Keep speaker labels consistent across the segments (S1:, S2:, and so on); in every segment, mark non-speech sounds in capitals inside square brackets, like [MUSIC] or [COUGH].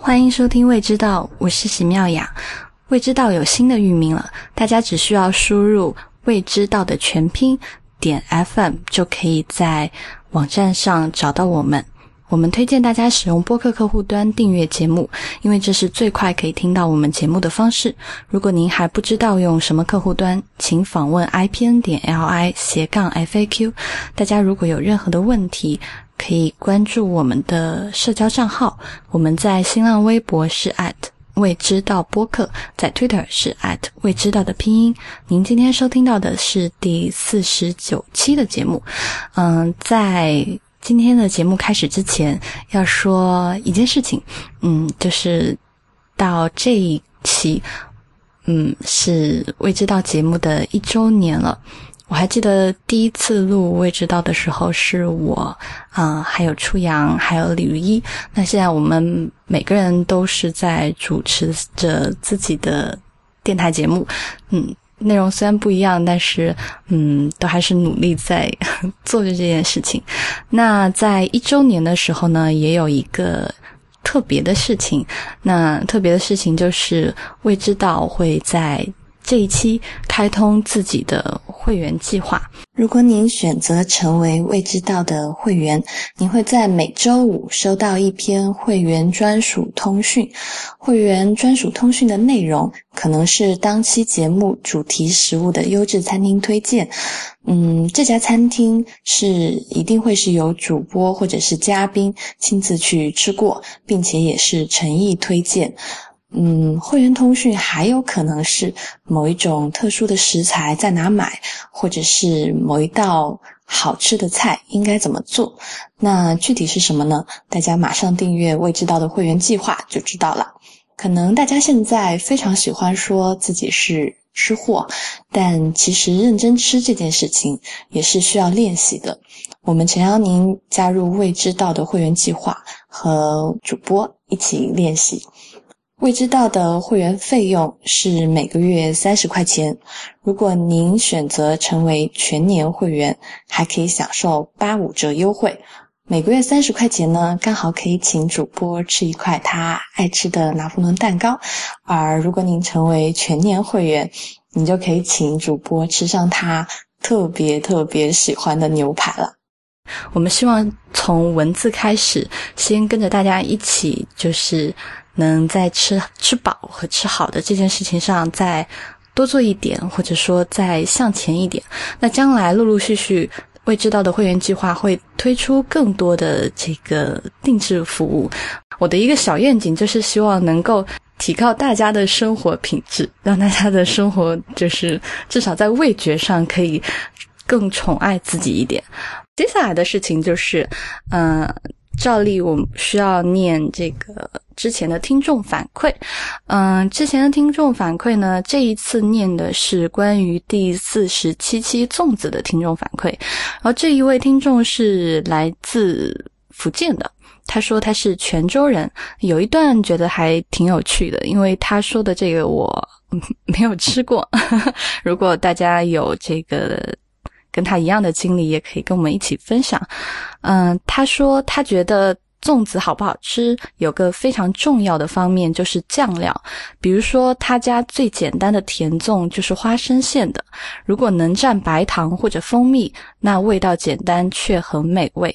S1: 欢迎收听《未知道》，我是喜妙雅。未知道有新的域名了，大家只需要输入“未知道”的全拼点 FM，就可以在网站上找到我们。我们推荐大家使用播客客户端订阅节目，因为这是最快可以听到我们节目的方式。如果您还不知道用什么客户端，请访问 IPN 点 LI 斜杠 FAQ。大家如果有任何的问题，可以关注我们的社交账号。我们在新浪微博是 at 未知道播客，在 Twitter 是 at 未知道的拼音。您今天收听到的是第四十九期的节目。嗯，在今天的节目开始之前，要说一件事情，嗯，就是到这一期，嗯，是未知道节目的一周年了。我还记得第一次录未知道的时候，是我啊，还有初阳，还有李如一。那现在我们每个人都是在主持着自己的电台节目，嗯。内容虽然不一样，但是嗯，都还是努力在 [LAUGHS] 做着这件事情。那在一周年的时候呢，也有一个特别的事情。那特别的事情就是未知道会在。这一期开通自己的会员计划。如果您选择成为未知道的会员，您会在每周五收到一篇会员专属通讯。会员专属通讯的内容可能是当期节目主题食物的优质餐厅推荐。嗯，这家餐厅是一定会是由主播或者是嘉宾亲自去吃过，并且也是诚意推荐。嗯，会员通讯还有可能是某一种特殊的食材在哪买，或者是某一道好吃的菜应该怎么做。那具体是什么呢？大家马上订阅未知道的会员计划就知道了。可能大家现在非常喜欢说自己是吃货，但其实认真吃这件事情也是需要练习的。我们诚邀您加入未知道的会员计划，和主播一起练习。未知道的会员费用是每个月三十块钱。如果您选择成为全年会员，还可以享受八五折优惠。每个月三十块钱呢，刚好可以请主播吃一块他爱吃的拿破仑蛋糕。而如果您成为全年会员，你就可以请主播吃上他特别特别喜欢的牛排了。我们希望从文字开始，先跟着大家一起，就是。能在吃吃饱和吃好的这件事情上再多做一点，或者说再向前一点。那将来陆陆续续未知道的会员计划会推出更多的这个定制服务。我的一个小愿景就是希望能够提高大家的生活品质，让大家的生活就是至少在味觉上可以更宠爱自己一点。接下来的事情就是，嗯。照例，我们需要念这个之前的听众反馈。嗯，之前的听众反馈呢，这一次念的是关于第四十七期粽子的听众反馈。然后这一位听众是来自福建的，他说他是泉州人，有一段觉得还挺有趣的，因为他说的这个我 [LAUGHS] 没有吃过。[LAUGHS] 如果大家有这个。跟他一样的经历，也可以跟我们一起分享。嗯，他说他觉得粽子好不好吃，有个非常重要的方面就是酱料。比如说他家最简单的甜粽就是花生馅的，如果能蘸白糖或者蜂蜜，那味道简单却很美味。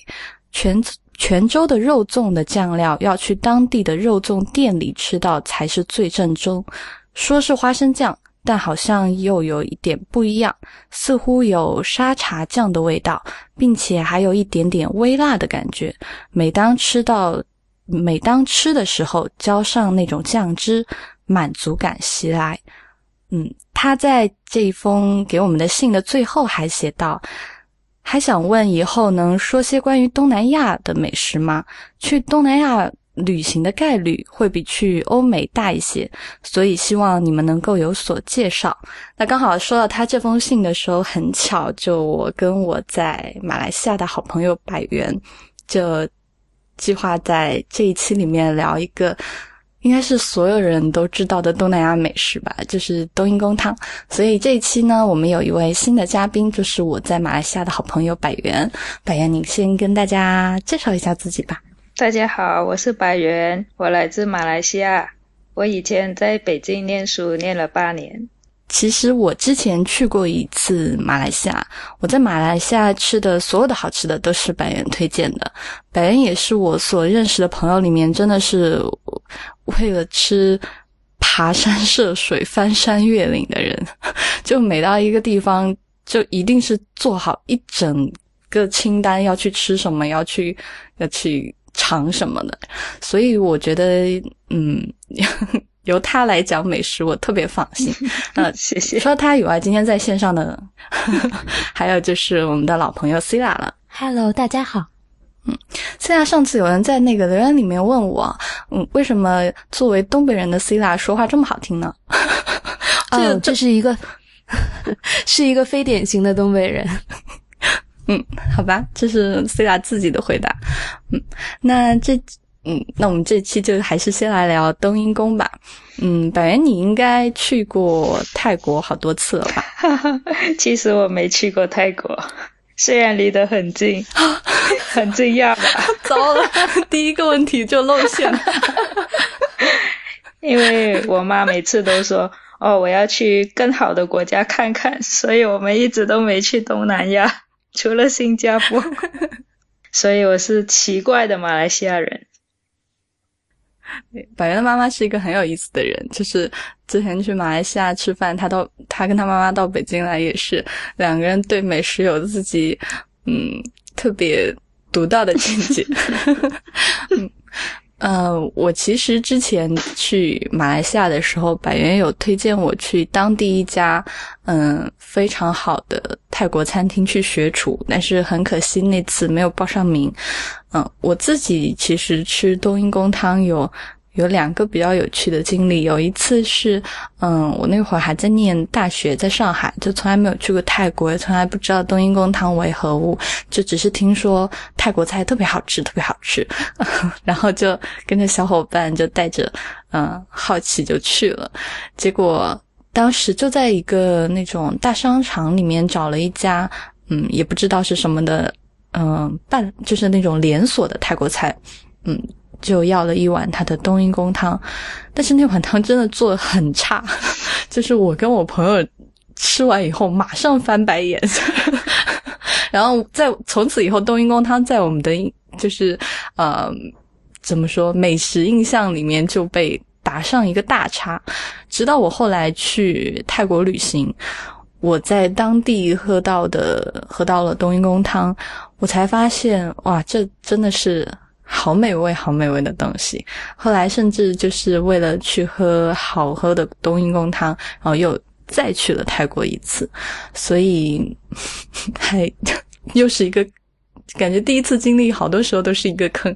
S1: 泉泉州的肉粽的酱料要去当地的肉粽店里吃到才是最正宗。说是花生酱。但好像又有一点不一样，似乎有沙茶酱的味道，并且还有一点点微辣的感觉。每当吃到，每当吃的时候，浇上那种酱汁，满足感袭来。嗯，他在这一封给我们的信的最后还写道：“还想问以后能说些关于东南亚的美食吗？去东南亚。”旅行的概率会比去欧美大一些，所以希望你们能够有所介绍。那刚好说到他这封信的时候，很巧，就我跟我在马来西亚的好朋友百元，就计划在这一期里面聊一个，应该是所有人都知道的东南亚美食吧，就是冬阴功汤。所以这一期呢，我们有一位新的嘉宾，就是我在马来西亚的好朋友百元。百元，你先跟大家介绍一下自己吧。
S2: 大家好，我是白源，我来自马来西亚。我以前在北京念书，念了八年。
S1: 其实我之前去过一次马来西亚，我在马来西亚吃的所有的好吃的都是百元推荐的。百元也是我所认识的朋友里面，真的是为了吃爬山涉水、翻山越岭的人。[LAUGHS] 就每到一个地方，就一定是做好一整个清单，要去吃什么，要去要去尝什么的。所以我觉得，嗯。[LAUGHS] 由他来讲美食，我特别放心。[LAUGHS]
S2: 嗯，谢谢。
S1: 除了他以外，今天在线上的 [LAUGHS] 还有就是我们的老朋友 c i l a 了。
S3: Hello，大家好。
S1: 嗯 c i l a 上次有人在那个留言里面问我，嗯，为什么作为东北人的 c i l a 说话这么好听呢？
S3: 哦，这是一个是一个非典型的东北人。
S1: 嗯，好吧，这是 c a 自己的回答。嗯，那这。嗯，那我们这期就还是先来聊冬阴功吧。嗯，百元你应该去过泰国好多次了吧？[LAUGHS]
S2: 其实我没去过泰国，虽然离得很近，[LAUGHS] 很惊讶吧？[LAUGHS]
S1: 糟了，第一个问题就露馅了。
S2: 因为我妈每次都说：“哦，我要去更好的国家看看。”所以我们一直都没去东南亚，除了新加坡。[LAUGHS] 所以我是奇怪的马来西亚人。
S1: 百元的妈妈是一个很有意思的人，就是之前去马来西亚吃饭，他到他跟他妈妈到北京来也是两个人对美食有自己嗯特别独到的见解。[LAUGHS] 嗯，我其实之前去马来西亚的时候，百元有推荐我去当地一家嗯非常好的泰国餐厅去学厨，但是很可惜那次没有报上名。嗯，我自己其实吃冬阴功汤有有两个比较有趣的经历。有一次是，嗯，我那会儿还在念大学，在上海，就从来没有去过泰国，也从来不知道冬阴功汤为何物，就只是听说泰国菜特别好吃，特别好吃，[LAUGHS] 然后就跟着小伙伴就带着嗯好奇就去了。结果当时就在一个那种大商场里面找了一家，嗯，也不知道是什么的。嗯，半就是那种连锁的泰国菜，嗯，就要了一碗他的冬阴功汤，但是那碗汤真的做的很差，[LAUGHS] 就是我跟我朋友吃完以后马上翻白眼，[LAUGHS] 然后在从此以后冬阴功汤在我们的就是呃怎么说美食印象里面就被打上一个大叉，直到我后来去泰国旅行。我在当地喝到的，喝到了冬阴功汤，我才发现，哇，这真的是好美味、好美味的东西。后来甚至就是为了去喝好喝的冬阴功汤，然后又再去了泰国一次，所以 [LAUGHS] 还 [LAUGHS] 又是一个感觉，第一次经历，好多时候都是一个坑。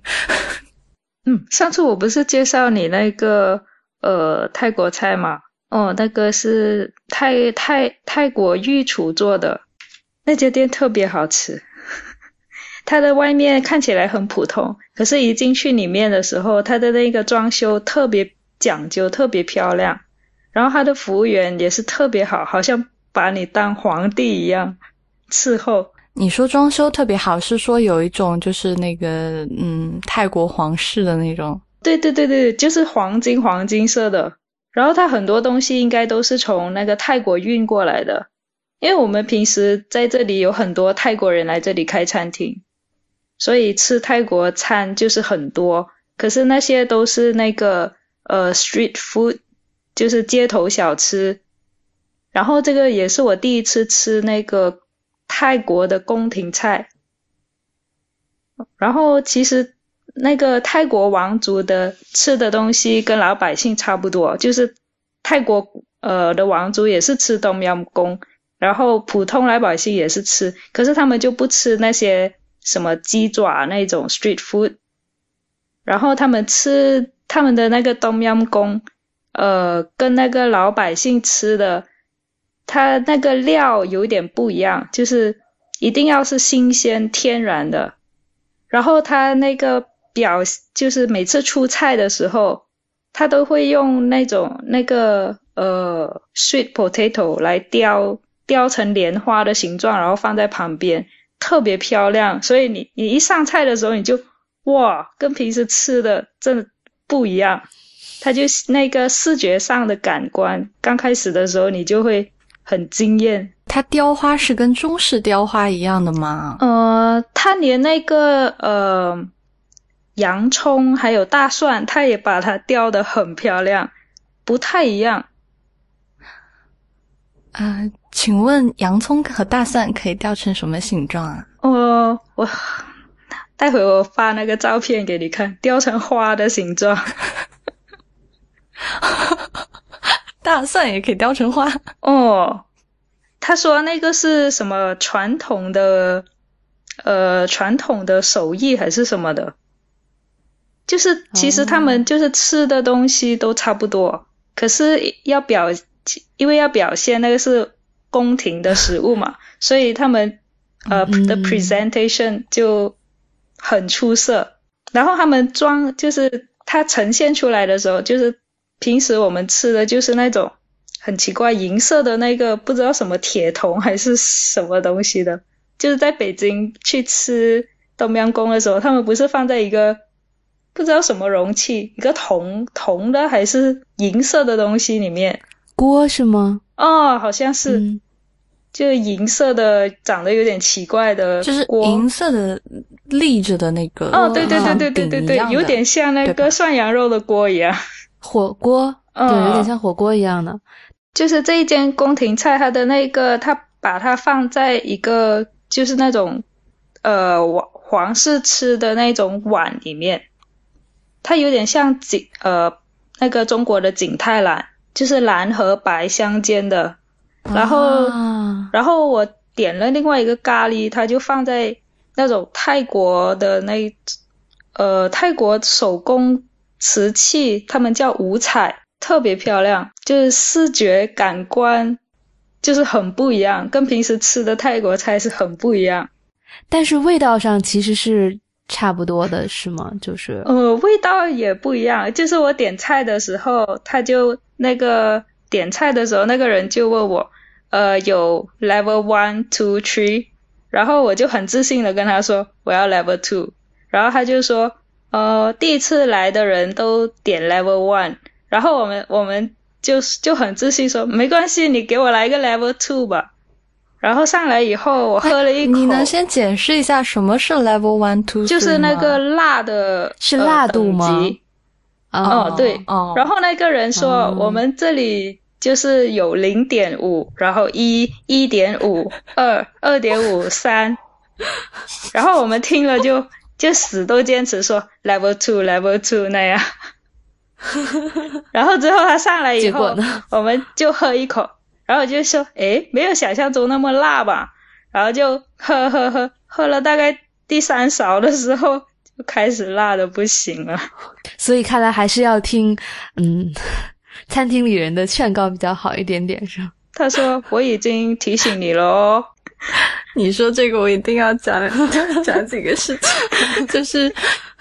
S2: 嗯，上次我不是介绍你那个呃泰国菜吗？哦，那个是泰泰泰国御厨做的，那家店特别好吃。它的外面看起来很普通，可是一进去里面的时候，它的那个装修特别讲究，特别漂亮。然后它的服务员也是特别好，好像把你当皇帝一样伺候。
S1: 你说装修特别好，是说有一种就是那个嗯泰国皇室的那种？
S2: 对对对对，就是黄金黄金色的。然后它很多东西应该都是从那个泰国运过来的，因为我们平时在这里有很多泰国人来这里开餐厅，所以吃泰国餐就是很多。可是那些都是那个呃 street food，就是街头小吃。然后这个也是我第一次吃那个泰国的宫廷菜。然后其实。那个泰国王族的吃的东西跟老百姓差不多，就是泰国呃的王族也是吃冬阴功，然后普通老百姓也是吃，可是他们就不吃那些什么鸡爪那种 street food，然后他们吃他们的那个冬阴功，呃，跟那个老百姓吃的，他那个料有点不一样，就是一定要是新鲜天然的，然后他那个。表就是每次出菜的时候，他都会用那种那个呃 sweet potato 来雕雕成莲花的形状，然后放在旁边，特别漂亮。所以你你一上菜的时候，你就哇，跟平时吃的真的不一样。它就那个视觉上的感官，刚开始的时候你就会很惊艳。
S1: 它雕花是跟中式雕花一样的吗？
S2: 呃，它连那个呃洋葱还有大蒜，它也把它雕的很漂亮，不太一样。
S1: 啊，请问洋葱和大蒜可以雕成什么形状啊？
S2: 哦，我待会我发那个照片给你看，雕成花的形状。[LAUGHS]
S1: 大蒜也可以雕成花
S2: 哦。他说那个是什么传统的，呃，传统的手艺还是什么的？就是其实他们就是吃的东西都差不多，可是要表，因为要表现那个是宫廷的食物嘛，[LAUGHS] 所以他们呃的 presentation 就很出色。然后他们装就是它呈现出来的时候，就是平时我们吃的就是那种。很奇怪，银色的那个不知道什么铁铜还是什么东西的，就是在北京去吃东阳宫的时候，他们不是放在一个不知道什么容器，一个铜铜的还是银色的东西里面
S3: 锅是吗？
S2: 哦，好像是，就银色的，长得有点奇怪的，
S1: 就是银色的立着的那个
S2: 哦，对对对对对对对，有点像那个涮羊肉的锅一样，
S3: 火锅，对，有点像火锅一样的。
S2: 就是这一间宫廷菜，它的那个，它把它放在一个就是那种，呃，皇皇室吃的那种碗里面，它有点像景，呃，那个中国的景泰蓝，就是蓝和白相间的。然后，然后我点了另外一个咖喱，它就放在那种泰国的那，呃，泰国手工瓷器，他们叫五彩。特别漂亮，就是视觉感官就是很不一样，跟平时吃的泰国菜是很不一样。
S3: 但是味道上其实是差不多的，是吗？就是
S2: 呃，味道也不一样。就是我点菜的时候，他就那个点菜的时候，那个人就问我，呃，有 level one two three，然后我就很自信的跟他说我要 level two，然后他就说，呃，第一次来的人都点 level one。然后我们我们就就很自信说没关系，你给我来一个 level two 吧。然后上来以后，我喝了一口。
S1: 你能先解释一下什么是 level one two？
S2: 就是那个辣的，
S3: 是辣度吗？
S2: 哦，对。哦。然后那个人说，我们这里就是有零点五，然后一一点五，二二点五，三。[LAUGHS] 然后我们听了就就死都坚持说 level two level two 那样。[LAUGHS] 然后之后他上来以后，我们就喝一口，然后就说：“诶，没有想象中那么辣吧？”然后就喝喝喝，喝了大概第三勺的时候，就开始辣的不行了。
S3: 所以看来还是要听，嗯，[LAUGHS] 餐厅里人的劝告比较好一点点，是吧？
S2: 他说：“我已经提醒你了哦。[LAUGHS] ”
S1: 你说这个，我一定要讲讲几个事情，[LAUGHS] 就是，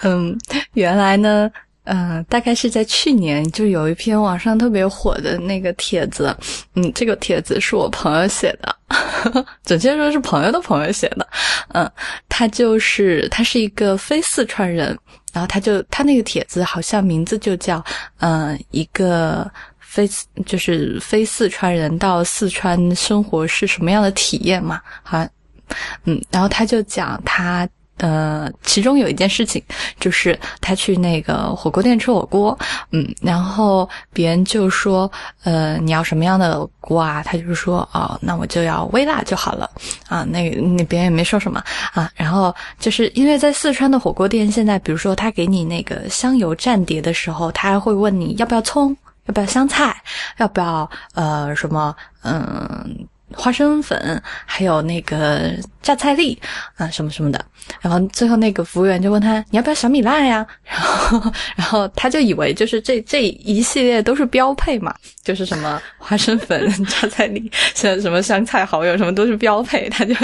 S1: 嗯，原来呢。嗯，大概是在去年，就有一篇网上特别火的那个帖子，嗯，这个帖子是我朋友写的，[LAUGHS] 准确说是朋友的朋友写的，嗯，他就是他是一个非四川人，然后他就他那个帖子好像名字就叫，嗯，一个非就是非四川人到四川生活是什么样的体验嘛，好像，嗯，然后他就讲他。呃，其中有一件事情，就是他去那个火锅店吃火锅，嗯，然后别人就说，呃，你要什么样的锅啊？他就说，哦，那我就要微辣就好了，啊，那那别人也没说什么啊。然后就是因为在四川的火锅店，现在比如说他给你那个香油蘸碟的时候，他还会问你要不要葱，要不要香菜，要不要呃什么，嗯。花生粉，还有那个榨菜粒啊，什么什么的。然后最后那个服务员就问他：“你要不要小米辣呀？” [LAUGHS] 然后，然后他就以为就是这这一系列都是标配嘛。就是什么花生粉加在里，像什么香菜蚝油什么都是标配。他就，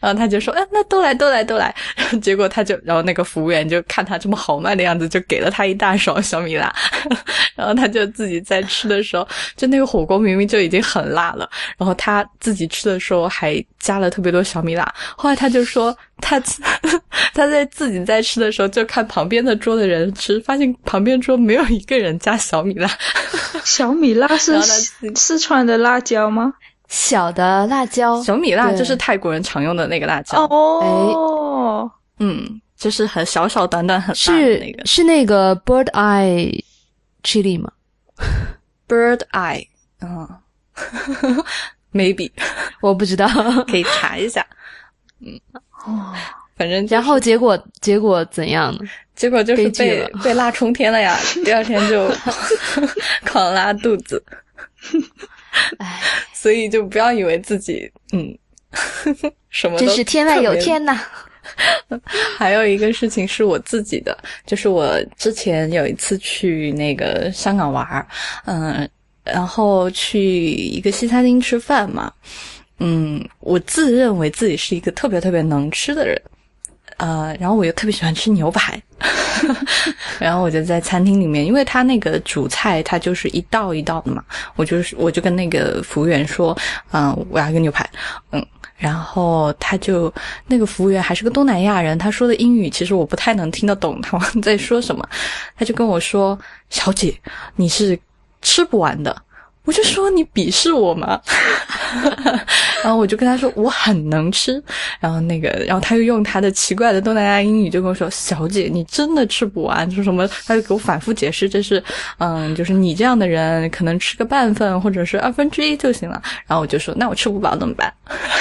S1: 然后他就说，哎，那都来都来都来。然后结果他就，然后那个服务员就看他这么豪迈的样子，就给了他一大勺小米辣。[LAUGHS] 然后他就自己在吃的时候，就那个火锅明明就已经很辣了，然后他自己吃的时候还加了特别多小米辣。后来他就说，他 [LAUGHS] 他在自己在吃的时候就看旁边的桌的人吃，发现旁边桌没有一个人加小米辣。[LAUGHS]
S2: 小米辣 [LAUGHS] 是四川的辣椒吗？
S3: 小的辣椒，
S1: 小米辣就是泰国人常用的那个辣椒。
S2: 哦，
S1: 嗯，就是很小小短短很大的那个，
S3: 是那个 bird eye chili 吗
S1: ？bird eye，嗯，maybe，
S3: 我不知道，
S1: 可以查一下。嗯，哦，反正
S3: 然后结果结果怎样呢？
S1: 结果就是被被辣冲天了呀！第二天就 [LAUGHS] [LAUGHS] 狂拉肚子，
S3: 哎，
S1: 所以就不要以为自己嗯什么
S3: 真是天外有天呐。[LAUGHS]
S1: 还有一个事情是我自己的，就是我之前有一次去那个香港玩儿，嗯，然后去一个西餐厅吃饭嘛，嗯，我自认为自己是一个特别特别能吃的人。呃，然后我又特别喜欢吃牛排，[LAUGHS] 然后我就在餐厅里面，因为他那个主菜他就是一道一道的嘛，我就是我就跟那个服务员说，嗯，我要一个牛排，嗯，然后他就那个服务员还是个东南亚人，他说的英语其实我不太能听得懂他 [LAUGHS] 在说什么，他就跟我说，小姐，你是吃不完的。我就说你鄙视我吗？[LAUGHS] 然后我就跟他说我很能吃，然后那个，然后他又用他的奇怪的东南亚英语就跟我说：“小姐，你真的吃不完，说什么？”他就给我反复解释，这是，嗯，就是你这样的人可能吃个半份或者是二分之一就行了。然后我就说：“那我吃不饱怎么办？”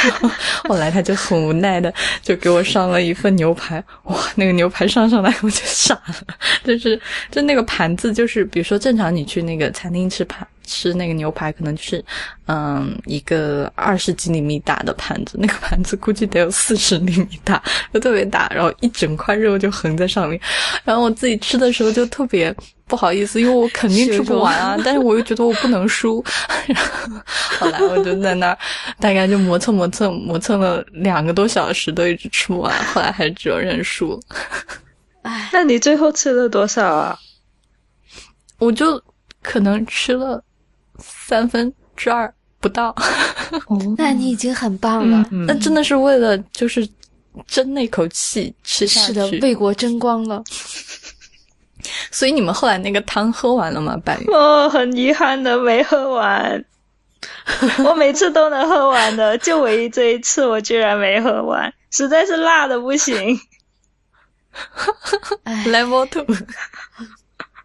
S1: [LAUGHS] 后来他就很无奈的就给我上了一份牛排，哇，那个牛排上上来我就傻了，就是就那个盘子，就是比如说正常你去那个餐厅吃盘。吃那个牛排可能就是，嗯，一个二十几厘米大的盘子，那个盘子估计得有四十厘米大，[LAUGHS] 就特别大，然后一整块肉就横在上面，然后我自己吃的时候就特别不好意思，因为我肯定吃不完啊，但是我又觉得我不能输，[LAUGHS] 然后后来我就在那儿大概就磨蹭磨蹭磨蹭了两个多小时都一直吃不完，后来还是只有认输。
S2: 哎，那你最后吃了多少啊？
S1: 我就可能吃了。三分之二不到，[LAUGHS]
S3: 那你已经很棒了。
S1: 那真的是为了就是争那口气吃下
S3: 去，是的，为国争光了。[LAUGHS]
S1: 所以你们后来那个汤喝完了吗？白宇？
S2: 哦，很遗憾的没喝完。[LAUGHS] 我每次都能喝完的，就唯一这一次我居然没喝完，实在是辣的不行。
S1: Level two。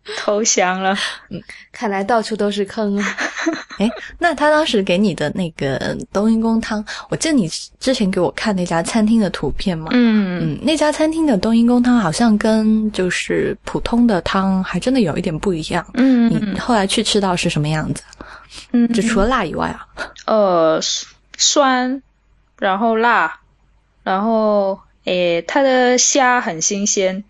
S1: [LAUGHS]
S2: 投降了，
S3: 嗯，看来到处都是坑啊！[LAUGHS]
S1: 哎，那他当时给你的那个冬阴功汤，我记得你之前给我看那家餐厅的图片嘛，嗯。嗯，那家餐厅的冬阴功汤好像跟就是普通的汤还真的有一点不一样，嗯，你后来去吃到是什么样子？嗯，就除了辣以外啊，
S2: 呃，酸，然后辣，然后诶，它的虾很新鲜。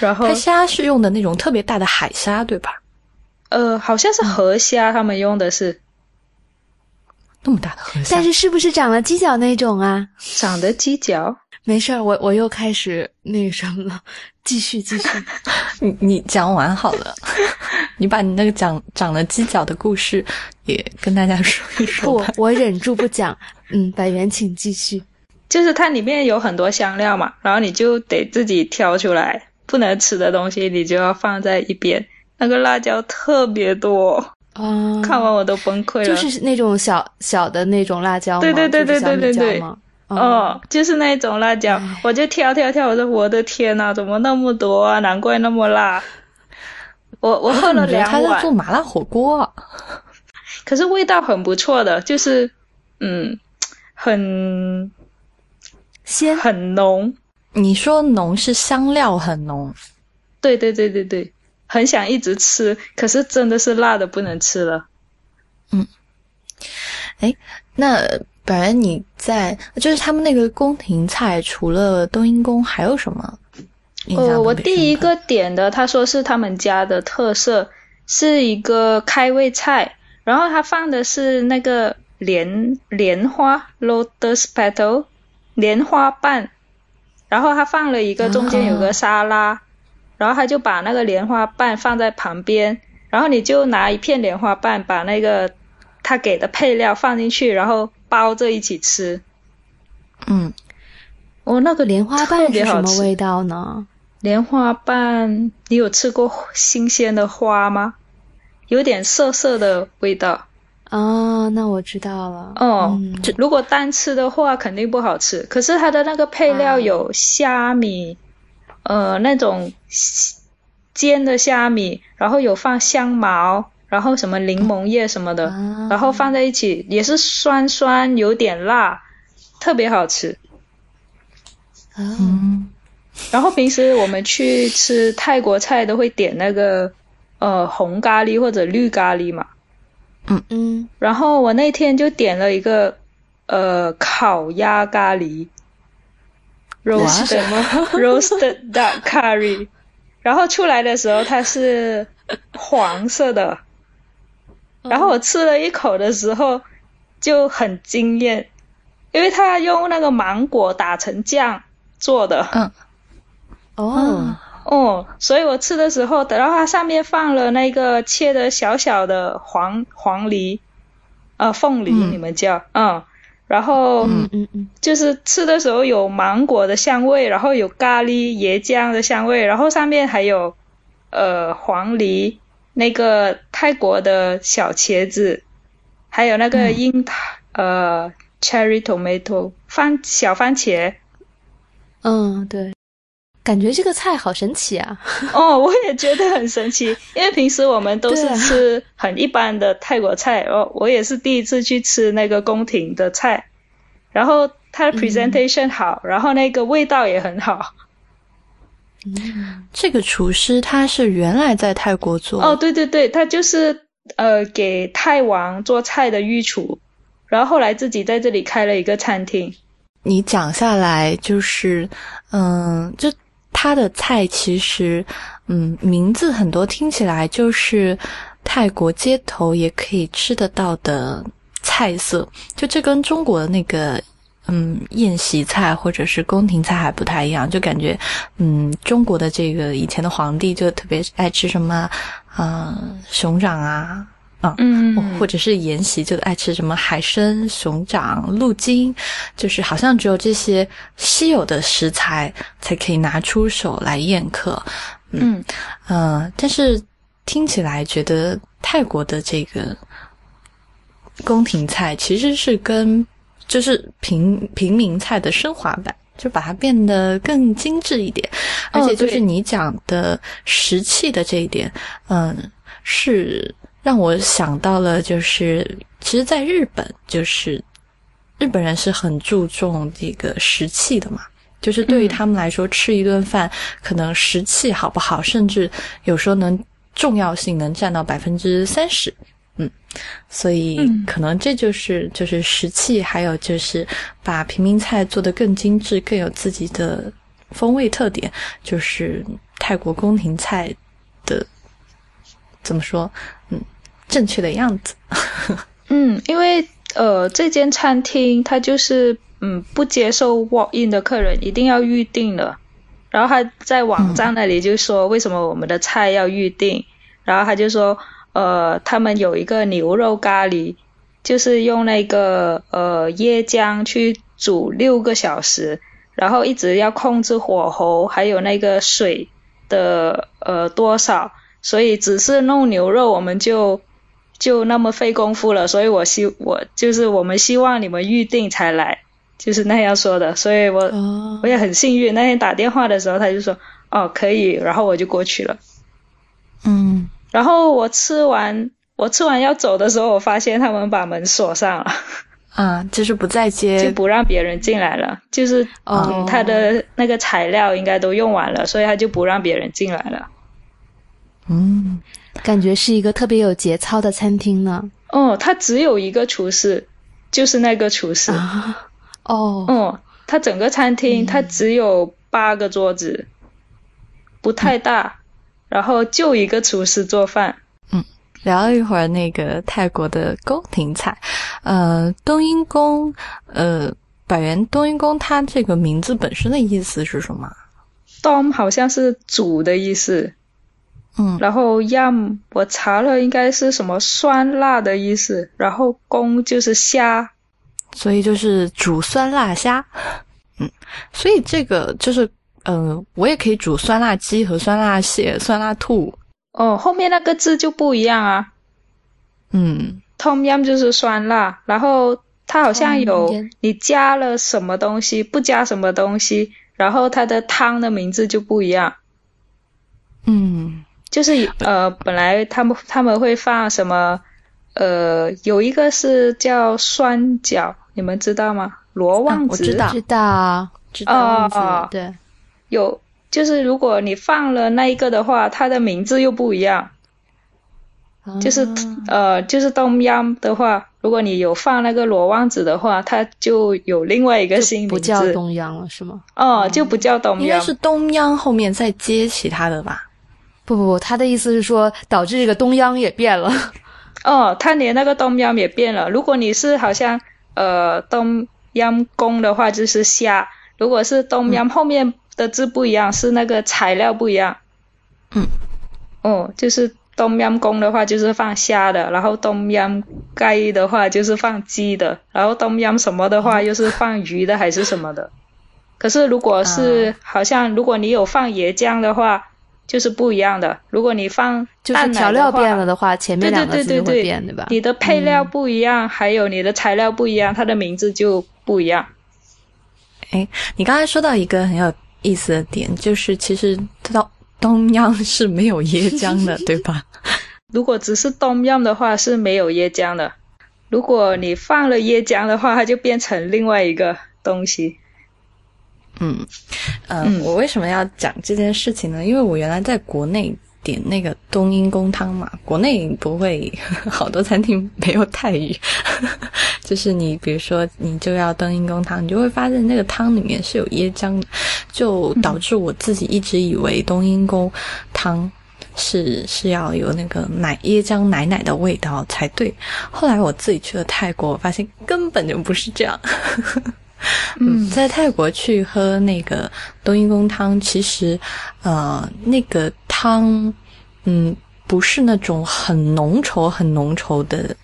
S2: 然后，
S1: 它虾是用的那种特别大的海虾，对吧？
S2: 呃，好像是河虾，他们用的是
S1: 那么大的河虾。
S3: 但是是不是长了犄角那种啊？
S2: 长的犄角？
S3: 没事儿，我我又开始那个什么了。继 [LAUGHS] 续继续，[LAUGHS]
S1: 你你讲完好了，[LAUGHS] 你把你那个长长了犄角的故事也跟大家说一说。
S3: 不，我忍住不讲。嗯，百元请继续。
S2: 就是它里面有很多香料嘛，然后你就得自己挑出来。不能吃的东西，你就要放在一边。那个辣椒特别多，啊，看完我都崩溃了。
S3: 就是那种小小的那种辣椒吗？
S2: 对对对对对对对。哦，就是那种辣椒，我就挑挑挑，我说我的天呐，怎么那么多啊？难怪那么辣。我我喝了两碗。
S1: 他在做麻辣火锅，
S2: 可是味道很不错的，就是嗯，很
S3: 鲜，
S2: 很浓。
S1: 你说浓是香料很浓，
S2: 对对对对对，很想一直吃，可是真的是辣的不能吃了。
S1: 嗯，哎，那本来你在就是他们那个宫廷菜，除了冬阴功还有什么？
S2: 哦，我第一个点的，他说是他们家的特色，是一个开胃菜，然后他放的是那个莲莲花 （lotus petal） 莲花瓣，然后他放了一个中间有个沙拉，然后他就把那个莲花瓣放在旁边，然后你就拿一片莲花瓣把那个他给的配料放进去，然后包着一起吃。
S1: 嗯，
S2: 哦，那个
S3: 莲花瓣是什么味道呢？
S2: 莲花瓣，你有吃过新鲜的花吗？有点涩涩的味道。
S3: 啊，那我知道了。
S2: 哦，
S3: 嗯
S2: 如果单吃的话肯定不好吃。可是它的那个配料有虾米，呃，那种煎的虾米，然后有放香茅，然后什么柠檬叶什么的，
S3: 啊
S2: 然后放在一起也是酸酸，有点辣，特别好吃。
S3: 啊
S1: 嗯
S2: 然后平时我们去吃泰国菜都会点那个呃红咖喱或者绿咖喱嘛。
S3: 嗯。
S2: 嗯然后我那天就点了一个呃烤鸭咖喱，roasted [LAUGHS] roasted duck curry，然后出来的时候它是黄色的，然后我吃了一口的时候就很惊艳，因为它用那个芒果打成酱做的。
S1: 嗯。
S3: 哦
S2: 哦，所以我吃的时候，然后它上面放了那个切的小小的黄黄梨，呃，凤梨
S1: 嗯。
S2: 你们叫，嗯，然后
S3: 嗯嗯嗯。
S2: 就是吃的时候有芒果的香味，然后有咖喱椰浆的香味，然后上面还有呃黄梨，那个泰国的小茄子，还有那个
S1: 嗯。
S2: 樱桃、呃 cherry tomato 番小番茄，
S3: 嗯，对，感觉这个菜好神奇啊！[LAUGHS]
S2: 哦，我也觉得很神奇，因为平时我们都是吃很一般的泰国菜，哦，我也是第一次去吃那个宫廷的菜，然后它的 presentation 好，然后那个味道也很好。
S3: 嗯
S1: 这个厨师他是原来在泰国做
S2: 哦，对对对，他就是呃给泰王做菜的御厨，然后后来自己在这里开了一个餐厅。
S1: 你讲下来就是，嗯，就他的菜其实，嗯，名字很多听起来就是泰国街头也可以吃得到的菜色，就这跟中国的那个。嗯，宴席菜或者是宫廷菜还不太一样，就感觉，嗯，中国的这个以前的皇帝就特别爱吃什么，呃，熊掌啊，啊，
S2: 嗯。
S1: 或者是沿袭就爱吃什么海参、熊掌、鹿筋，就是好像只有这些稀有的食材才可以拿出手来宴客。
S2: 嗯
S1: 呃，但是听起来觉得泰国的这个宫廷菜其实是跟就是平平民菜的升华版，就把它变得更精致一点，而且就是你讲的食器的这一点，嗯，是让我想到了，就是其实，在日本，就是日本人是很注重这个食器的嘛。就是对于
S2: 嗯
S1: 他们来说，吃一顿饭可能食器好不好，甚至有时候能重要性能占到百分之三十。嗯，所以
S2: 嗯
S1: 可能这就是就是食器，还有就是把平民菜做得更精致，更有自己的风味特点，就是泰国宫廷菜的怎么说？嗯，正确的样子。[LAUGHS]
S2: 嗯，因为呃这间餐厅它就是嗯不接受 walk in 的客人，一定要预定的。然后他在网站那里就说为什么我们的菜要预定，然后他就说呃他们有一个牛肉咖喱，就是用那个呃椰浆去煮六个小时，然后一直要控制火候，还有那个水的呃多少，所以只是弄牛肉我们就就那么费功夫了，所以我希我就是我们希望你们预定才来，就是那样说的，所以我、
S3: 哦。
S2: 我也很幸运，那天打电话的时候他就说哦可以，然后我就过去了，
S1: 嗯，
S2: 然后我吃完我吃完要走的时候，我发现他们把门锁上了，
S1: 啊，就是不再接 [LAUGHS] 就
S2: 不让别人进来了，就是
S3: 哦。
S2: 嗯他的那个材料应该都用完了，所以他就不让别人进来了。
S1: 嗯
S3: 感觉是一个特别有节操的餐厅呢。
S2: 哦，它只有一个厨师，就是那个厨师。
S3: 啊，哦，
S2: 哦，它整个餐厅它只有八个桌子，不太大，然后就一个厨师做饭，
S1: 嗯，聊了一会儿那个泰国的宫廷菜，呃，冬阴功，呃，百元冬阴功，它这个名字本身的意思是什么？
S2: 冬好像是煮的意思，
S1: 嗯，
S2: 然后 yam 我查了应该是什么酸辣的意思，然后公就是虾，
S1: 所以就是煮酸辣虾，[LAUGHS] 嗯，所以这个就是，呃，我也可以煮酸辣鸡和酸辣蟹、酸辣兔，
S2: 哦，后面那个字就不一样啊。
S1: 嗯
S2: ，，tom yum 就是酸辣，然后它好像有你加了什么东西，不加什么东西，然后它的汤的名字就不一样。
S1: 嗯，
S2: 就是呃，本来他们他们会放什么？呃，有一个是叫酸角，你们知道吗？罗旺子、
S1: 啊我知道
S3: 知道啊，
S1: 知
S2: 道
S3: 忘记
S2: 哦
S3: 对，
S2: 有，就是如果你放了那一个的话，它的名字又不一样。就是
S3: 啊
S2: 呃，就是东央的话，如果你有放那个罗旺子的话，它就有另外一个新名字，
S3: 不叫东央了是吗？
S2: 哦，就不叫东央
S1: 应该。是东央后面再接其他的吧？
S3: 不不不，他的意思是说导致这个东央也变了。[LAUGHS]
S2: 哦，他连那个东央也变了。如果你是好像呃东央宫的话，就是虾；如果是东央、后面的字不一样，是那个材料不一样。
S1: 嗯。
S2: 哦，就是东央宫的话就是放虾的，然后东央盖的话就是放鸡的，然后东央什么的话又是放鱼的还是什么的。可是如果是、好像如果你有放椰浆的话，就是不一样的。如果你放
S3: 就是调料变了的话，前面
S2: 对
S3: 两个字就会
S2: 对对对对
S3: 变，对吧？
S2: 你的配料不一样，还有你的材料不一样，它的名字就不一样。
S1: 哎，你刚才说到一个很有意思的点，就是其实东东央是没有椰浆的，[LAUGHS] 对吧？
S2: 如果只是冬阴的话是没有椰浆的，如果你放了椰浆的话，它就变成另外一个东西。
S1: 嗯，呃，
S2: 嗯
S1: 我为什么要讲这件事情呢？因为我原来在国内点那个冬阴功汤嘛，国内不会 [LAUGHS] 好多餐厅没有泰语，[LAUGHS] 就是你比如说你就要冬阴功汤，你就会发现那个汤里面是有椰浆的，就导致我自己一直以为冬阴功汤。是是要有那个奶椰浆奶奶的味道才对。后来我自己去了泰国，我发现根本就不是这样。[LAUGHS] 嗯，在泰国去喝那个冬阴功汤，其实呃，那个汤嗯不是那种很浓稠、很浓稠的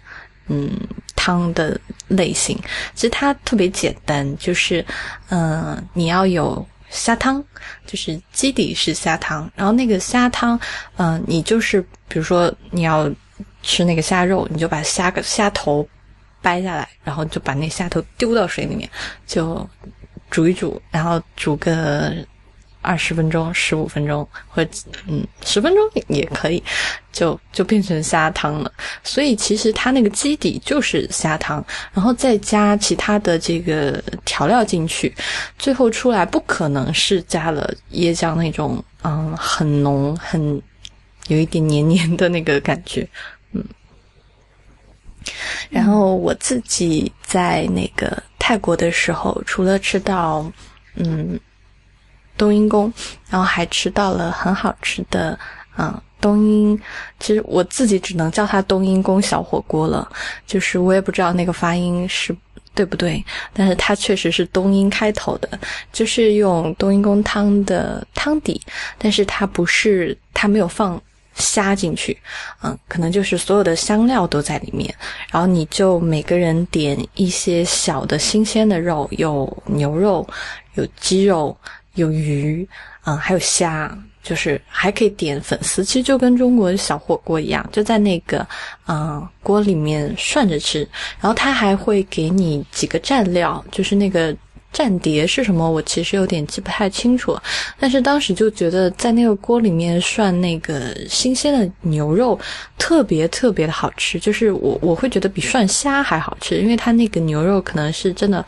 S1: 嗯汤的类型，其实它特别简单，就是嗯、呃你要有。虾汤就是基底是虾汤，然后那个虾汤，嗯、你就是比如说你要吃那个虾肉，你就把虾个虾头掰下来，然后就把那虾头丢到水里面，就煮一煮，然后煮个二十分钟、十五分钟，或者嗯十分钟也可以，就就变成虾汤了。所以其实它那个基底就是虾汤，然后再加其他的这个调料进去，最后出来不可能是加了椰浆那种嗯很浓很有一点黏黏的那个感觉。嗯然后我自己在那个泰国的时候，除了吃到嗯冬阴功，然后还吃到了很好吃的嗯冬阴，其实我自己只能叫它冬阴功小火锅了，就是我也不知道那个发音是。对不对？但是它确实是冬阴开头的，就是用冬阴功汤的汤底，但是它不是，它没有放虾进去，嗯，可能就是所有的香料都在里面，然后你就每个人点一些小的新鲜的肉，有牛肉，有鸡肉，有鱼，嗯，还有虾，就是还可以点粉丝，其实就跟中国的小火锅一样，就在那个嗯锅里面涮着吃，然后它还会给你几个蘸料，就是那个。蘸碟是什么？我其实有点记不太清楚，但是当时就觉得在那个锅里面涮那个新鲜的牛肉，特别特别的好吃，就是我我会觉得比涮虾还好吃，因为它那个牛肉可能是真的，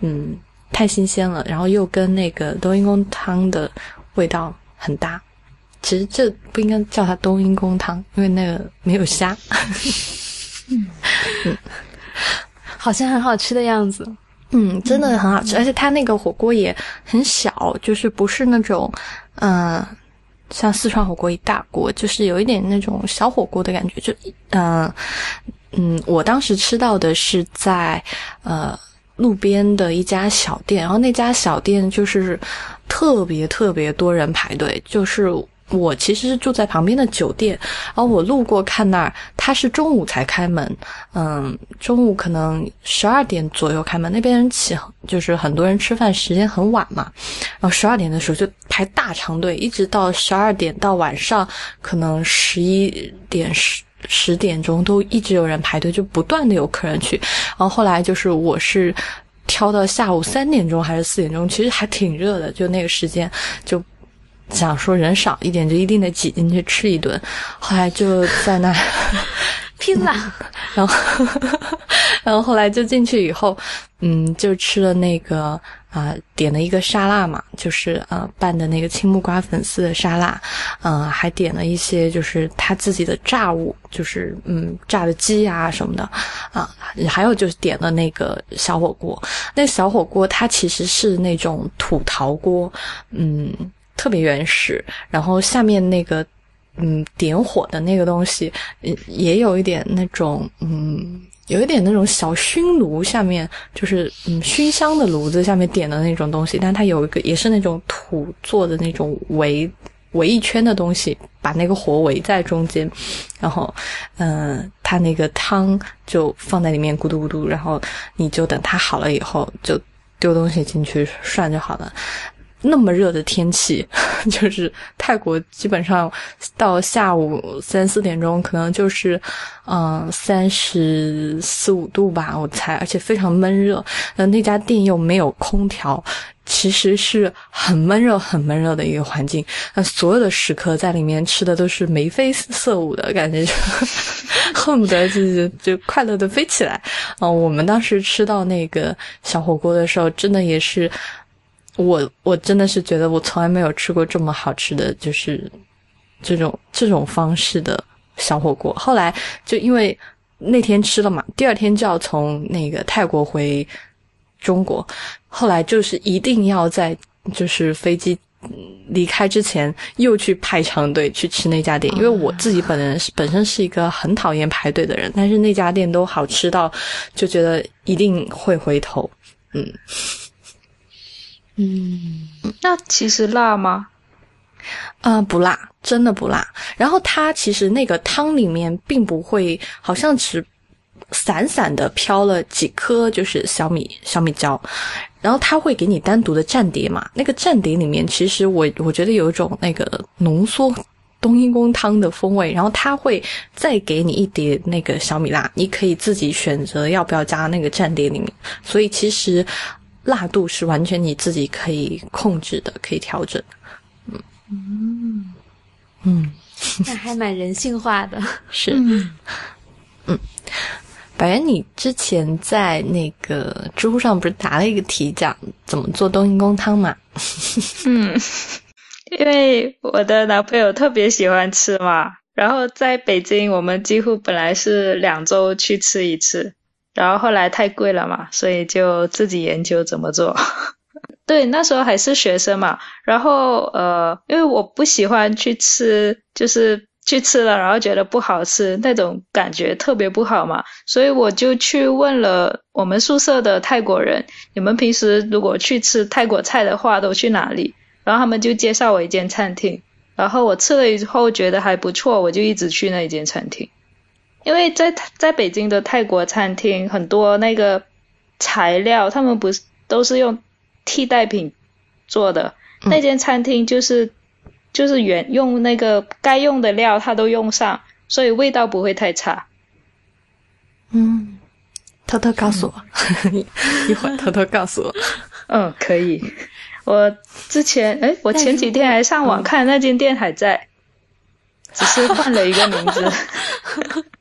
S1: 嗯，太新鲜了，然后又跟那个冬阴功汤的味道很搭。其实这不应该叫它冬阴功汤，因为那个没有虾。
S3: 好像很好吃的样子。
S1: 嗯，真的很好吃，而且它那个火锅也很小，就是不是那种，嗯、像四川火锅一大锅，就是有一点那种小火锅的感觉。就嗯嗯，我当时吃到的是在呃路边的一家小店，然后那家小店就是特别特别多人排队，就是。我其实是住在旁边的酒店，然后我路过看那儿，他是中午才开门，嗯，中午可能十二点左右开门，那边人起就是很多人吃饭时间很晚嘛，然后十二点的时候就排大长队，一直到十二点到晚上可能十一点十十点钟都一直有人排队，就不断的有客人去，然后后来就是我是挑到下午三点钟还是四点钟，其实还挺热的，就那个时间就。想说人少一点就一定得挤进去吃一顿，后来就在那 [LAUGHS]
S3: 拼了，[LAUGHS]
S1: 然后 [LAUGHS] 然后后来就进去以后，嗯，就吃了那个啊点了一个沙拉嘛，就是呃拌的那个青木瓜粉丝的沙拉，嗯，还点了一些就是他自己的炸物，就是嗯炸的鸡啊什么的。啊，还有就是点了那个小火锅，那小火锅它其实是那种土陶锅，嗯。特别原始，然后下面那个，嗯，点火的那个东西，也有一点那种，嗯，有一点那种小熏炉，下面就是嗯熏香的炉子下面点的那种东西，但它有一个也是那种土做的那种围围一圈的东西，把那个火围在中间，然后，嗯，它那个汤就放在里面咕嘟咕嘟，然后你就等它好了以后，就丢东西进去涮就好了。那么热的天气，[LAUGHS] 就是泰国基本上到下午三四点钟，可能就是嗯三十四五度吧，我猜，而且非常闷热。那那家店又没有空调，其实是很闷热、很闷热的一个环境。那所有的食客在里面吃的都是眉飞色舞的感觉，就 [LAUGHS] 恨不得就就快乐的飞起来。嗯，我们当时吃到那个小火锅的时候，真的也是。我我真的是觉得我从来没有吃过这么好吃的就是这种这种方式的小火锅。后来就因为那天吃了嘛，第二天就要从那个泰国回中国，后来就是一定要在就是飞机离开之前又去排长队去吃那家店，因为我自己本人本身是一个很讨厌排队的人，但是那家店都好吃到就觉得一定会回头，嗯。
S3: 嗯，
S2: 那其实辣吗？
S1: 啊，不辣，真的不辣。然后它其实那个汤里面并不会，好像只散散的飘了几颗，就是小米小米椒。然后它会给你单独的蘸碟嘛？那个蘸碟里面，其实我我觉得有一种那个浓缩冬阴功汤的风味。然后它会再给你一碟那个小米辣，你可以自己选择要不要加那个蘸碟里面。所以其实。辣度是完全你自己可以控制的，可以调整。
S3: 嗯嗯嗯，[LAUGHS] 那还蛮人性化的。[LAUGHS]
S1: 是，嗯，百元，你之前在那个知乎上不是答了一个题，讲怎么做冬阴功汤嘛？[LAUGHS]
S2: 嗯，因为我的男朋友特别喜欢吃嘛，然后在北京，我们几乎本来是两周去吃一次。然后后来太贵了嘛，所以就自己研究怎么做。[LAUGHS] 对，那时候还是学生嘛。然后呃，因为我不喜欢去吃，就是去吃了然后觉得不好吃那种感觉特别不好嘛。所以我就去问了我们宿舍的泰国人，你们平时如果去吃泰国菜的话都去哪里？然后他们就介绍我一间餐厅，然后我吃了以后觉得还不错，我就一直去那一间餐厅。因为在在北京的泰国餐厅，很多那个材料他们不是都是用替代品做的，那间餐厅就是就是原用那个该用的料，它都用上，所以味道不会太差。
S1: 嗯，偷偷告诉我，[LAUGHS] 一会儿偷偷告诉我。
S2: 嗯，可以。我之前哎，我前几天还上网看那间店还在，只是换了一个名字。[LAUGHS]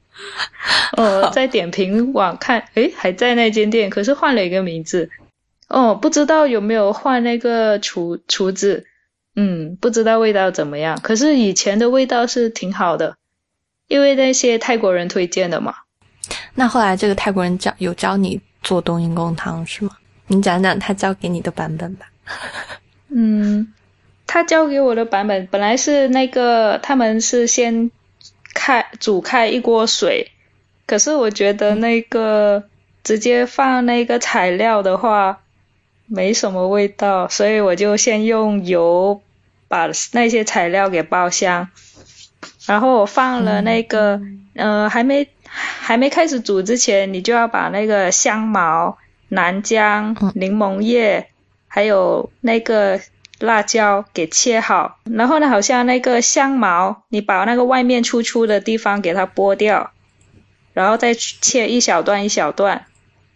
S2: [LAUGHS] 哦，在点评网看，诶，还在那间店，可是换了一个名字。哦，不知道有没有换那个厨厨子，嗯，不知道味道怎么样。可是以前的味道是挺好的，因为那些泰国人推荐的嘛。
S1: 那后来这个泰国人教有教你做冬阴功汤是吗？你讲讲他教给你的版本吧。
S2: 嗯。他教给我的版本本来是那个，他们是先开煮开一锅水，可是我觉得那个直接放那个材料的话没什么味道，所以我就先用油把那些材料给爆香，然后我放了那个，呃，还没还没开始煮之前，你就要把那个香茅、南姜、柠檬叶，还有那个。辣椒给切好，然后呢，好像那个香茅，你把那个外面粗粗的地方给它剥掉，然后再切一小段一小段。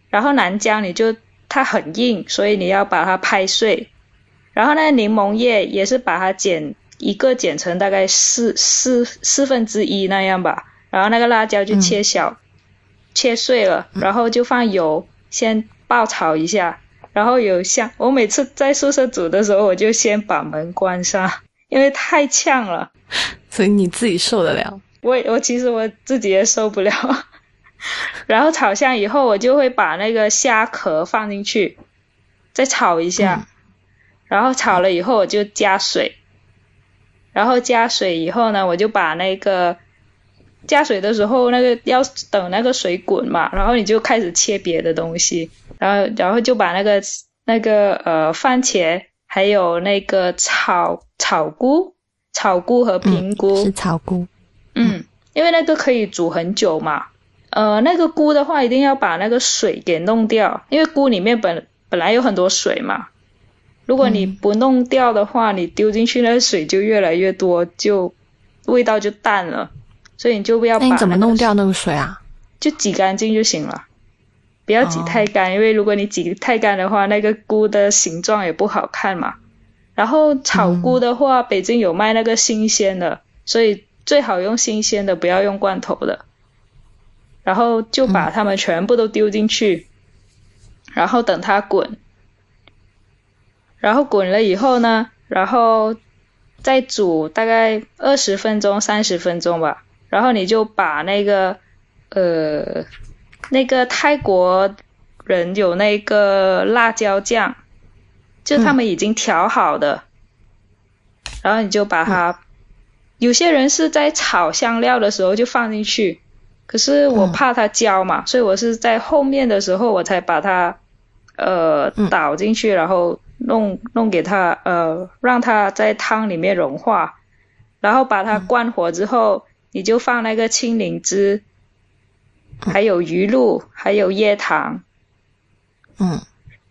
S2: 然后南姜你就它很硬，所以你要把它拍碎。然后那柠檬叶也是把它剪一个剪成大概四四四分之一那样吧。然后那个辣椒就切小，切碎了，然后就放油先爆炒一下。然后有像我每次在宿舍煮的时候，我就先把门关上，因为太呛了。
S1: 所以你自己受得了？
S2: 我我其实我自己也受不了。[LAUGHS] 然后炒香以后，我就会把那个虾壳放进去，再炒一下。然后炒了以后，我就加水。然后加水以后呢，我就把那个加水的时候，那个要等那个水滚嘛，然后你就开始切别的东西。然后，然后就把那个那个呃番茄，还有那个草草菇、草菇和平菇
S1: 是草菇，
S2: 嗯，因为那个可以煮很久嘛。呃，那个菇的话，一定要把那个水给弄掉，因为菇里面本本来有很多水嘛。如果你不弄掉的话，你丢进去那个水就越来越多，就味道就淡了。所以你就不要。那
S1: 你怎么弄掉那个水啊？
S2: 就挤干净就行了。不要挤太干，因为如果你挤太干的话，那个菇的形状也不好看嘛。然后炒菇的话，北京有卖那个新鲜的，所以最好用新鲜的，不要用罐头的。然后就把它们全部都丢进去，然后等它滚。然后滚了以后呢，然后再煮大概二十分钟、三十分钟吧。然后你就把那个呃。那个泰国人有那个辣椒酱，就他们已经调好的，然后你就把它。有些人是在炒香料的时候就放进去，可是我怕它焦嘛，所以我是在后面的时候我才把它呃倒进去，然后弄弄给它呃让它在汤里面融化，然后把它关火之后，你就放那个青柠汁。还有鱼露，还有椰糖，
S1: 嗯，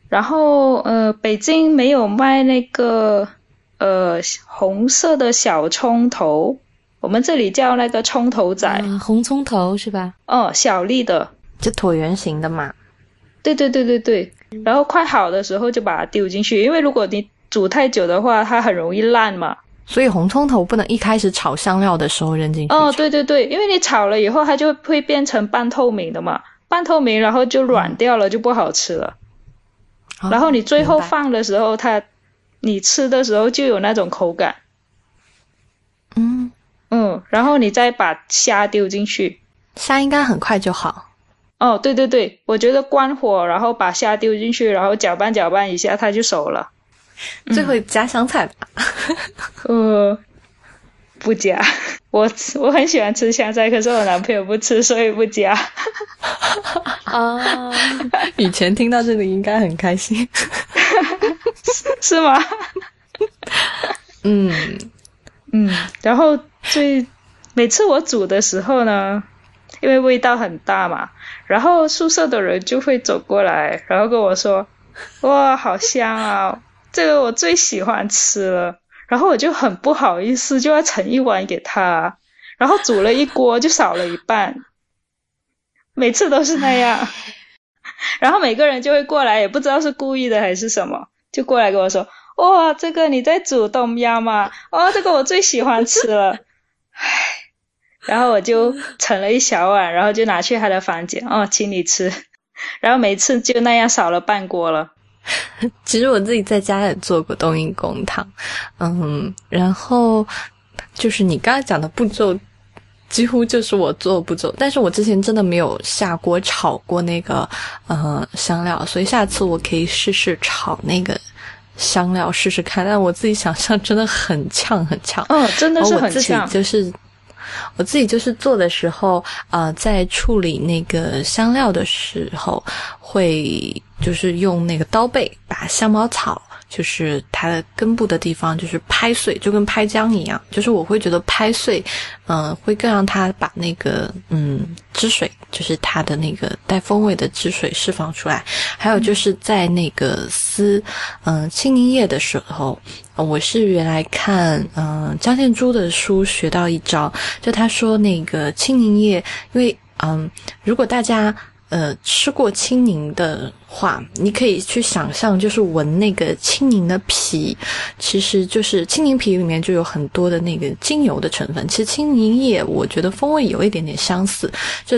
S2: 然后呃，北京没有卖那个呃红色的小葱头，我们这里叫那个葱头仔，
S3: 红葱头是吧？
S2: 哦，小粒的，
S1: 就椭圆形的嘛。
S2: 对对对对对，然后快好的时候就把它丢进去，因为如果你煮太久的话，它很容易烂嘛。
S1: 所以红葱头不能一开始炒香料的时候扔进去。
S2: 哦，对对对，因为你炒了以后，它就会变成半透明的嘛，半透明，然后就软掉了，就不好吃了。然后你最后放的时候，它你吃的时候就有那种口感。
S1: 嗯
S2: 嗯，然后你再把虾丢进去，
S1: 虾应该很快就好。
S2: 哦，对对对，我觉得关火，然后把虾丢进去，然后搅拌搅拌一下，它就熟了。
S1: 最后加香菜吧。[LAUGHS]
S2: 呃，不加。我我很喜欢吃香菜，可是我男朋友不吃，所以不加。[LAUGHS]
S1: 啊，[LAUGHS] 以前听到这里应该很开心。
S2: 是吗？
S1: 嗯
S2: 嗯。然后最每次我煮的时候呢，因为味道很大嘛，然后宿舍的人就会走过来，然后跟我说：“哇，好香啊！”这个我最喜欢吃了，然后我就很不好意思，就要盛一碗给他，然后煮了一锅就少了一半，每次都是那样，[LAUGHS] 然后每个人就会过来，也不知道是故意的还是什么，就过来跟我说：“哇，这个你在煮冬鸭吗？哦，这个我最喜欢吃了。”唉，然后我就盛了一小碗，然后就拿去他的房间，哦，请你吃，然后每次就那样少了半锅了。[LAUGHS]
S1: 其实我自己在家也做过冬阴功汤，嗯，然后就是你刚才讲的步骤，几乎就是我做步骤，但是我之前真的没有下锅炒过那个呃香料，所以下次我可以试试炒那个香料试试看，但我自己想象真的很呛很呛。
S2: 哦，真的是很
S1: 呛。就是我自己就是做的时候，呃，在处理那个香料的时候，会就是用那个刀背把香茅草。就是它的根部的地方，就是拍碎，就跟拍浆一样。就是我会觉得拍碎，嗯，会更让它把那个嗯汁水，就是它的那个带风味的汁水释放出来。还有就是在那个撕嗯青柠叶的时候，我是原来看嗯张建珠的书学到一招，就他说那个青柠叶，因为嗯如果大家呃吃过青柠的。话，你可以去想象，就是闻那个青柠的皮，其实就是青柠皮里面就有很多的那个精油的成分。其实青柠叶，我觉得风味有一点点相似。就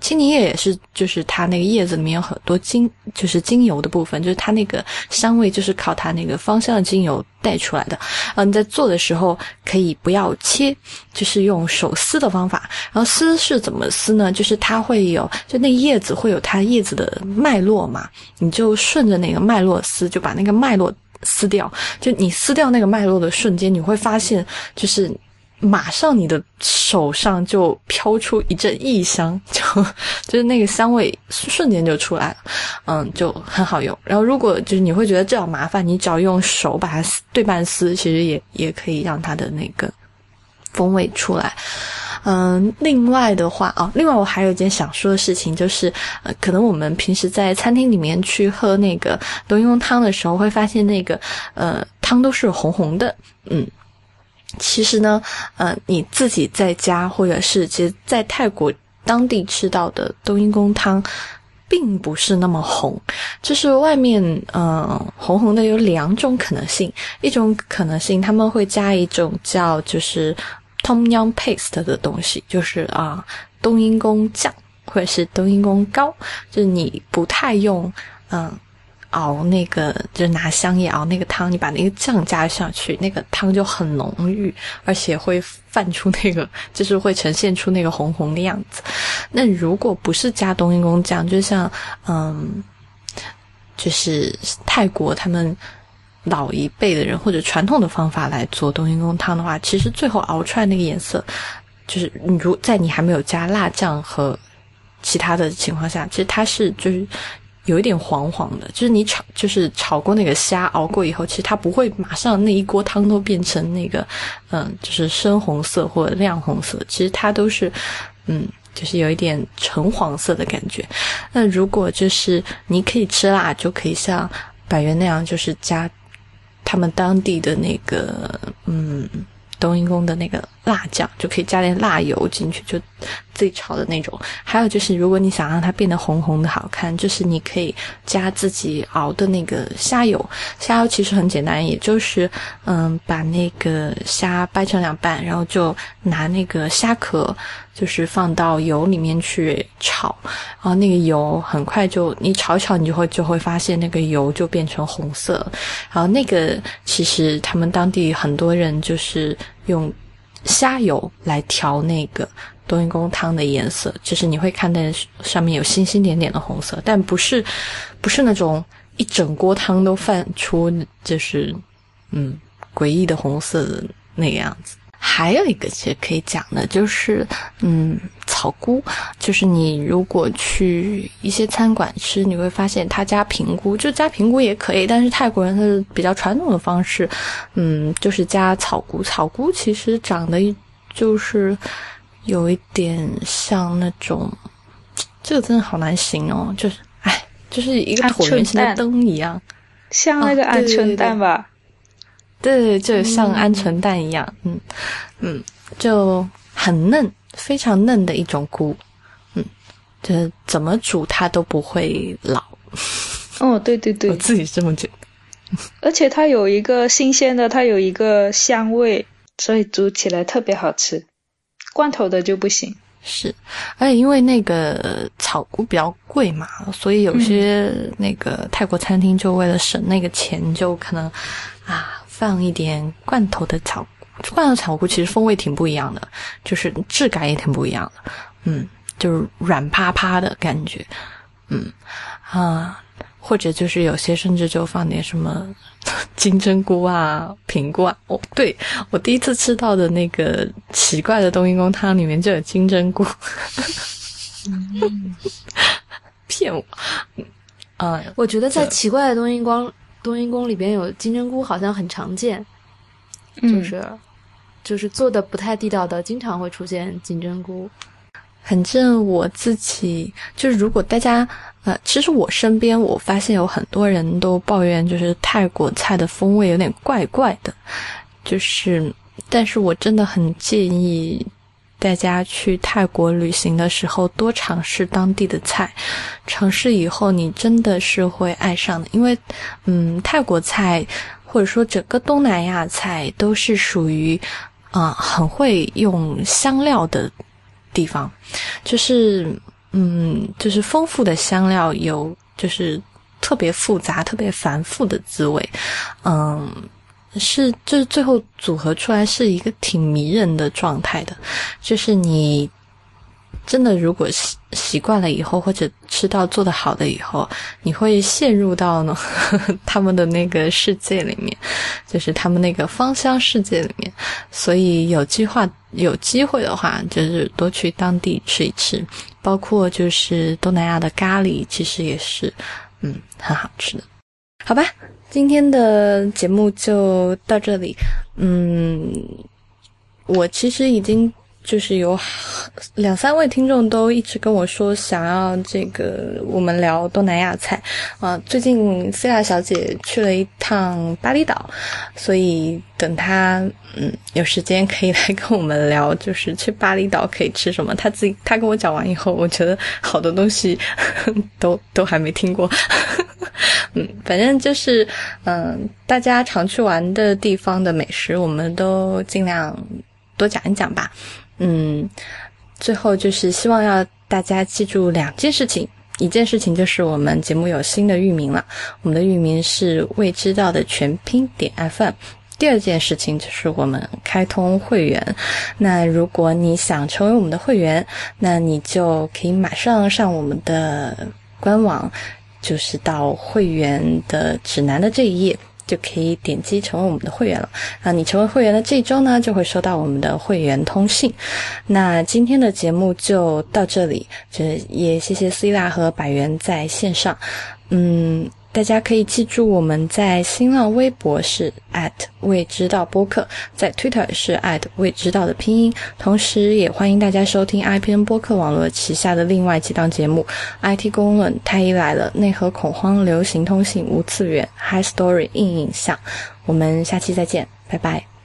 S1: 青柠叶也是，就是它那个叶子里面有很多精，就是精油的部分，就是它那个香味就是靠它那个芳香的精油带出来的。嗯，你在做的时候可以不要切，就是用手撕的方法。然后撕是怎么撕呢？就是它会有，就那叶子会有它叶子的脉络嘛。你就顺着那个脉络撕，就把那个脉络撕掉。就你撕掉那个脉络的瞬间，你会发现，就是马上你的手上就飘出一阵异香，就就是那个香味瞬间就出来了。嗯，就很好用。然后如果就是你会觉得这样麻烦，你只要用手把它对半撕，其实也也可以让它的那个风味出来。嗯，另外的话啊，另外我还有一件想说的事情，就是呃，可能我们平时在餐厅里面去喝那个冬阴功汤的时候，会发现那个呃汤都是红红的。嗯，其实呢，呃，你自己在家或者是其实在泰国当地吃到的冬阴功汤，并不是那么红，就是外面嗯红红的有两种可能性，一种可能性他们会加一种叫就是。Tom Yum Paste 的东西就是啊，冬阴功酱或者是冬阴功膏，就是你不太用嗯熬那个，就是拿香叶熬那个汤，你把那个酱加上去，那个汤就很浓郁，而且会泛出那个，[LAUGHS] 就是会呈现出那个红红的样子。那如果不是加冬阴功酱，就像嗯，就是泰国他们。老一辈的人或者传统的方法来做冬阴功汤的话，其实最后熬出来那个颜色，就是你如在你还没有加辣酱和其他的情况下，其实它是就是有一点黄黄的。就是你炒就是炒过那个虾熬过以后，其实它不会马上那一锅汤都变成那个嗯，就是深红色或者亮红色。其实它都是嗯，就是有一点橙黄色的感觉。那如果就是你可以吃辣，就可以像百元那样，就是加。他们当地的那个，嗯，冬阴功的那个辣酱，就可以加点辣油进去，就自己炒的那种。还有就是，如果你想让它变得红红的好看，就是你可以加自己熬的那个虾油。虾油其实很简单，也就是，嗯，把那个虾掰成两半，然后就拿那个虾壳。就是放到油里面去炒，然后那个油很快就你炒一炒，你就会就会发现那个油就变成红色。然后那个其实他们当地很多人就是用虾油来调那个冬阴功汤的颜色，就是你会看到上面有星星点点的红色，但不是不是那种一整锅汤都泛出就是嗯诡异的红色的那个样子。还有一个其实可以讲的，就是嗯，草菇，就是你如果去一些餐馆吃，你会发现他加平菇，就加平菇也可以，但是泰国人是比较传统的方式，嗯，就是加草菇。草菇其实长得就是有一点像那种，这个真的好难形容，就是哎，就是一个椭圆形的灯一样，
S2: 像那个鹌鹑蛋吧。
S1: 对，就像鹌鹑蛋一样，嗯嗯，就很嫩，非常嫩的一种菇，嗯，就怎么煮它都不会老。
S2: 哦，对对对，
S1: 我自己这么觉得。
S2: 而且它有一个新鲜的，它有一个香味，所以煮起来特别好吃。罐头的就不行。
S1: 是，而且因为那个草菇比较贵嘛，所以有些那个泰国餐厅就为了省那个钱，就可能啊。放一点罐头的草，罐头草菇其实风味挺不一样的，就是质感也挺不一样的，嗯，就是软趴趴的感觉，嗯。啊，或者就是有些甚至就放点什么 [LAUGHS] 金针菇啊、平菇啊。哦，对我第一次吃到的那个奇怪的冬阴功汤里面就有金针菇，[LAUGHS] 骗我。啊，
S3: 我觉得在奇怪的冬阴功冬阴功里边有金针菇，好像很常见，就是就是做的不太地道的，经常会出现金针菇。
S1: 反正我自己就是，如果大家呃，其实我身边我发现有很多人都抱怨，就是泰国菜的风味有点怪怪的，就是，但是我真的很建议大家去泰国旅行的时候多尝试当地的菜，尝试以后你真的是会爱上的，因为嗯，泰国菜或者说整个东南亚菜都是属于啊很会用香料的。地方，就是，嗯，就是丰富的香料有，就是特别复杂、特别繁复的滋味，嗯，是，就是最后组合出来是一个挺迷人的状态的，就是你。真的，如果习习惯了以后，或者吃到做的好的以后，你会陷入到呢呵呵 [LAUGHS] 他们的那个世界里面，就是他们那个芳香世界里面。所以有计划、有机会的话，就是多去当地吃一吃，包括就是东南亚的咖喱，其实也是嗯很好吃的。好吧，今天的节目就到这里。嗯，我其实已经。就是有 [LAUGHS] 两三位听众都一直跟我说想要这个我们聊东南亚菜啊。最近菲亚小姐去了一趟巴厘岛，所以等她嗯有时间可以来跟我们聊，就是去巴厘岛可以吃什么。她自己她跟我讲完以后，我觉得好多东西 [LAUGHS] 都都还没听过。[LAUGHS] 嗯，反正就是嗯，大家常去玩的地方的美食，我们都尽量多讲一讲吧。嗯，最后就是希望要大家记住两件事情，一件事情就是我们节目有新的域名了，我们的域名是未知道的全拼点 FM。第二件事情就是我们开通会员，那如果你想成为我们的会员，那你就可以马上上我们的官网，就是到会员的指南的这一页。就可以点击成为我们的会员了啊！你成为会员的这一周呢，就会收到我们的会员通信。那今天的节目就到这里，就也谢谢 C 拉和百元在线上，嗯。大家可以记住，我们在新浪微博是未知道播客，在 Twitter 是未知道的拼音。同时，也欢迎大家收听 IPN 播客网络旗下的另外几档节目：IT 公论、太医来了、内核恐慌、流行通信、无次元、High Story、硬影像。我们下期再见，拜拜。